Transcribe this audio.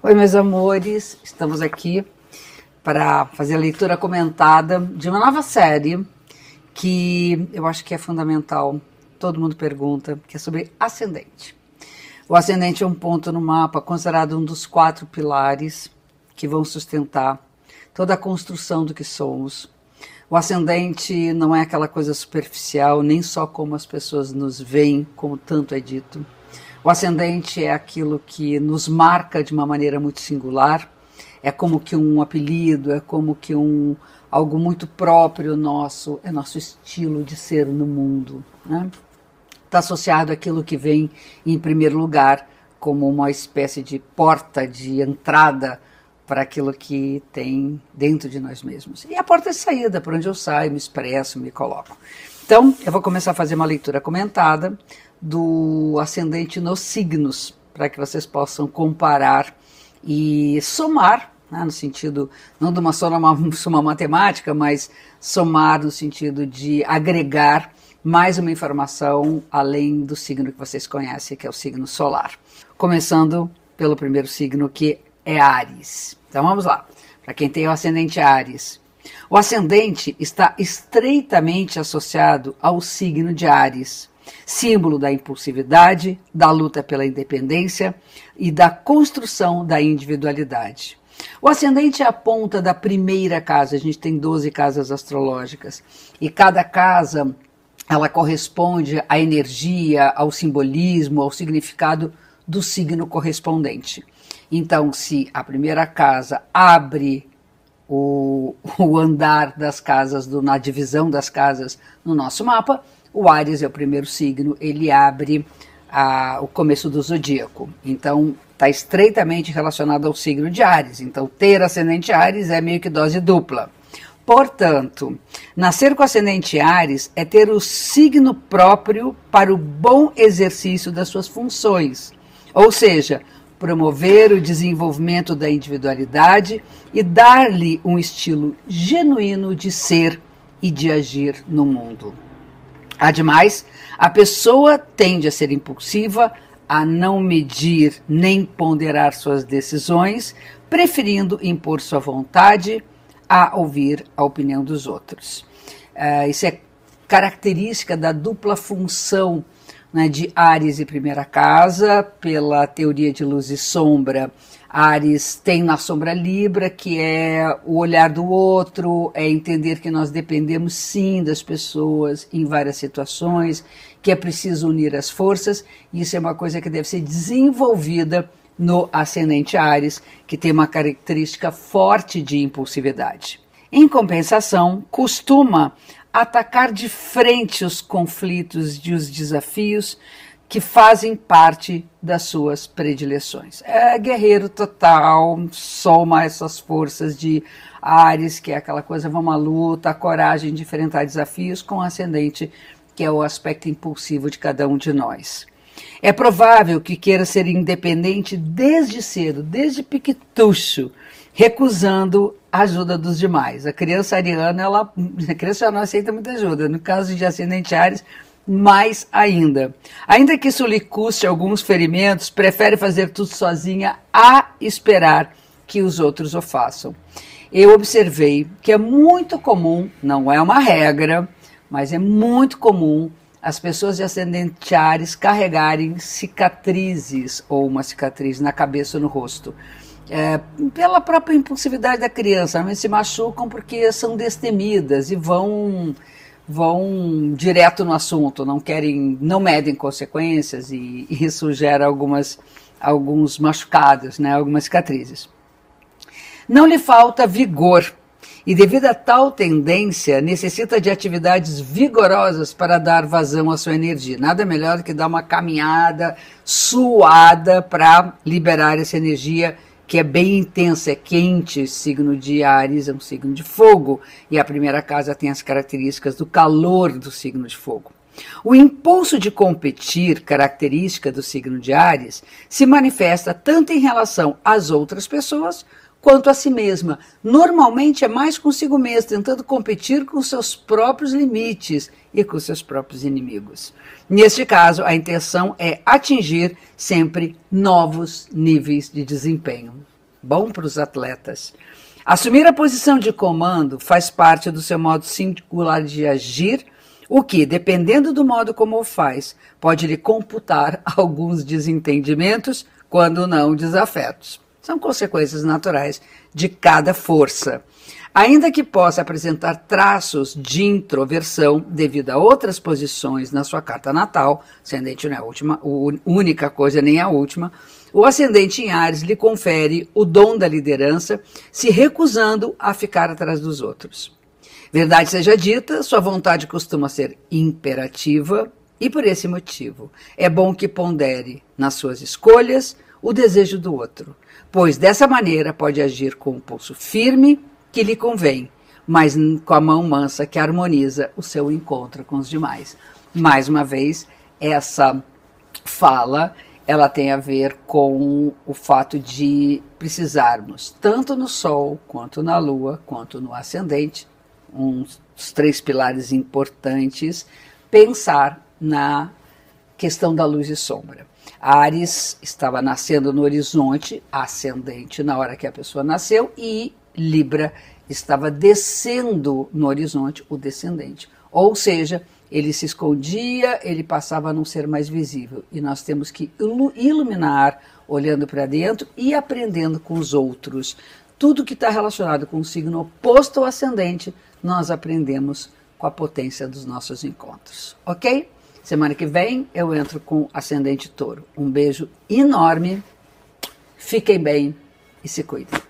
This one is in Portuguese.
Oi, meus amores, estamos aqui para fazer a leitura comentada de uma nova série que eu acho que é fundamental. Todo mundo pergunta, que é sobre ascendente. O ascendente é um ponto no mapa considerado um dos quatro pilares que vão sustentar toda a construção do que somos. O ascendente não é aquela coisa superficial, nem só como as pessoas nos veem, como tanto é dito o ascendente é aquilo que nos marca de uma maneira muito singular, é como que um apelido, é como que um algo muito próprio nosso, é nosso estilo de ser no mundo. Está né? Tá associado àquilo que vem em primeiro lugar como uma espécie de porta de entrada para aquilo que tem dentro de nós mesmos. E a porta de saída, por onde eu saio, me expresso, me coloco. Então, eu vou começar a fazer uma leitura comentada do ascendente nos signos, para que vocês possam comparar e somar, né, no sentido, não de uma soma, soma matemática, mas somar no sentido de agregar mais uma informação além do signo que vocês conhecem, que é o signo solar. Começando pelo primeiro signo, que é Ares. Então vamos lá. Para quem tem o ascendente Ares, o ascendente está estreitamente associado ao signo de Ares símbolo da impulsividade, da luta pela independência e da construção da individualidade. O ascendente é a ponta da primeira casa, a gente tem 12 casas astrológicas, e cada casa ela corresponde à energia, ao simbolismo, ao significado do signo correspondente. Então, se a primeira casa abre o, o andar das casas, do, na divisão das casas no nosso mapa, o Ares é o primeiro signo, ele abre a, o começo do zodíaco. Então, está estreitamente relacionado ao signo de Ares. Então, ter ascendente Ares é meio que dose dupla. Portanto, nascer com ascendente Ares é ter o signo próprio para o bom exercício das suas funções. Ou seja, promover o desenvolvimento da individualidade e dar-lhe um estilo genuíno de ser e de agir no mundo. Ademais, a pessoa tende a ser impulsiva, a não medir nem ponderar suas decisões, preferindo impor sua vontade a ouvir a opinião dos outros. Uh, isso é característica da dupla função né, de Ares e primeira casa, pela teoria de luz e sombra Ares tem na sombra Libra, que é o olhar do outro, é entender que nós dependemos sim das pessoas em várias situações, que é preciso unir as forças, e isso é uma coisa que deve ser desenvolvida no ascendente Ares, que tem uma característica forte de impulsividade. Em compensação, costuma atacar de frente os conflitos e os desafios, que fazem parte das suas predileções. É guerreiro total, soma essas forças de Ares, que é aquela coisa, vamos à luta, a coragem de enfrentar desafios, com ascendente, que é o aspecto impulsivo de cada um de nós. É provável que queira ser independente desde cedo, desde piquetucho, recusando a ajuda dos demais. A criança ariana, ela, a criança não aceita muita ajuda. No caso de ascendente Ares, mais ainda. Ainda que isso lhe custe alguns ferimentos, prefere fazer tudo sozinha a esperar que os outros o façam. Eu observei que é muito comum, não é uma regra, mas é muito comum as pessoas de ascendente Ares carregarem cicatrizes ou uma cicatriz na cabeça ou no rosto. É, pela própria impulsividade da criança, mas se machucam porque são destemidas e vão vão direto no assunto, não querem, não medem consequências e, e isso gera algumas, alguns machucados, né, algumas cicatrizes. Não lhe falta vigor e devido a tal tendência necessita de atividades vigorosas para dar vazão à sua energia. Nada melhor do que dar uma caminhada suada para liberar essa energia que é bem intensa, é quente, signo de Ares é um signo de fogo, e a primeira casa tem as características do calor do signo de fogo. O impulso de competir, característica do signo de Ares, se manifesta tanto em relação às outras pessoas quanto a si mesma. Normalmente é mais consigo mesmo, tentando competir com seus próprios limites e com seus próprios inimigos. Neste caso, a intenção é atingir sempre novos níveis de desempenho. Bom para os atletas. Assumir a posição de comando faz parte do seu modo singular de agir, o que, dependendo do modo como o faz, pode lhe computar alguns desentendimentos, quando não desafetos. São consequências naturais de cada força. Ainda que possa apresentar traços de introversão devido a outras posições na sua carta natal, ascendente não é a última, a única coisa nem a última, o ascendente em Ares lhe confere o dom da liderança, se recusando a ficar atrás dos outros. Verdade seja dita, sua vontade costuma ser imperativa e por esse motivo é bom que pondere nas suas escolhas o desejo do outro, pois dessa maneira pode agir com um pulso firme que lhe convém, mas com a mão mansa que harmoniza o seu encontro com os demais. Mais uma vez, essa fala ela tem a ver com o fato de precisarmos, tanto no Sol, quanto na Lua, quanto no ascendente, uns três pilares importantes, pensar na questão da luz e sombra. Ares estava nascendo no horizonte ascendente na hora que a pessoa nasceu e Libra estava descendo no horizonte o descendente. Ou seja, ele se escondia, ele passava a não ser mais visível. E nós temos que iluminar, olhando para dentro e aprendendo com os outros. Tudo que está relacionado com o signo oposto ao ascendente, nós aprendemos com a potência dos nossos encontros. Ok? Semana que vem eu entro com ascendente touro. Um beijo enorme, fiquem bem e se cuidem.